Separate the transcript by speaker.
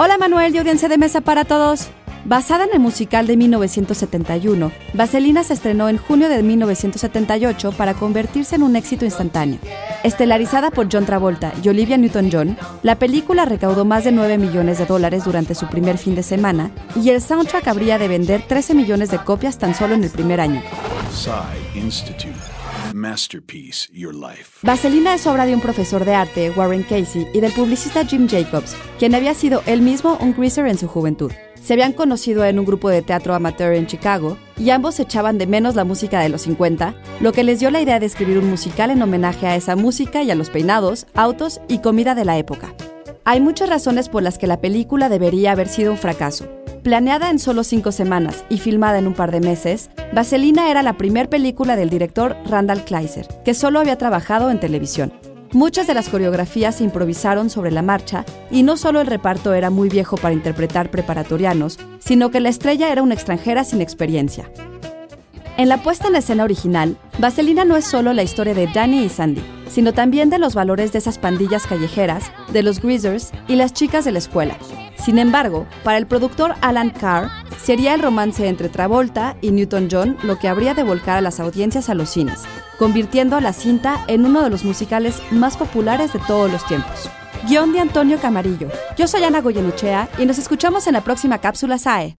Speaker 1: Hola Manuel y audiencia de mesa para todos. Basada en el musical de 1971, Vaselina se estrenó en junio de 1978 para convertirse en un éxito instantáneo. Estelarizada por John Travolta y Olivia Newton-John, la película recaudó más de 9 millones de dólares durante su primer fin de semana y el soundtrack habría de vender 13 millones de copias tan solo en el primer año.
Speaker 2: Masterpiece, Your Life.
Speaker 1: Vaselina es obra de un profesor de arte, Warren Casey, y del publicista Jim Jacobs, quien había sido él mismo un greaser en su juventud. Se habían conocido en un grupo de teatro amateur en Chicago y ambos echaban de menos la música de los 50, lo que les dio la idea de escribir un musical en homenaje a esa música y a los peinados, autos y comida de la época. Hay muchas razones por las que la película debería haber sido un fracaso, Planeada en solo cinco semanas y filmada en un par de meses, Vaselina era la primer película del director Randall Kleiser, que solo había trabajado en televisión. Muchas de las coreografías se improvisaron sobre la marcha y no solo el reparto era muy viejo para interpretar preparatorianos, sino que la estrella era una extranjera sin experiencia. En la puesta en escena original, Vaselina no es solo la historia de Danny y Sandy, sino también de los valores de esas pandillas callejeras, de los greasers y las chicas de la escuela, sin embargo, para el productor Alan Carr, sería el romance entre Travolta y Newton-John lo que habría de volcar a las audiencias a los cines, convirtiendo a la cinta en uno de los musicales más populares de todos los tiempos. Guión de Antonio Camarillo. Yo soy Ana Goyenuchea y nos escuchamos en la próxima cápsula SAE.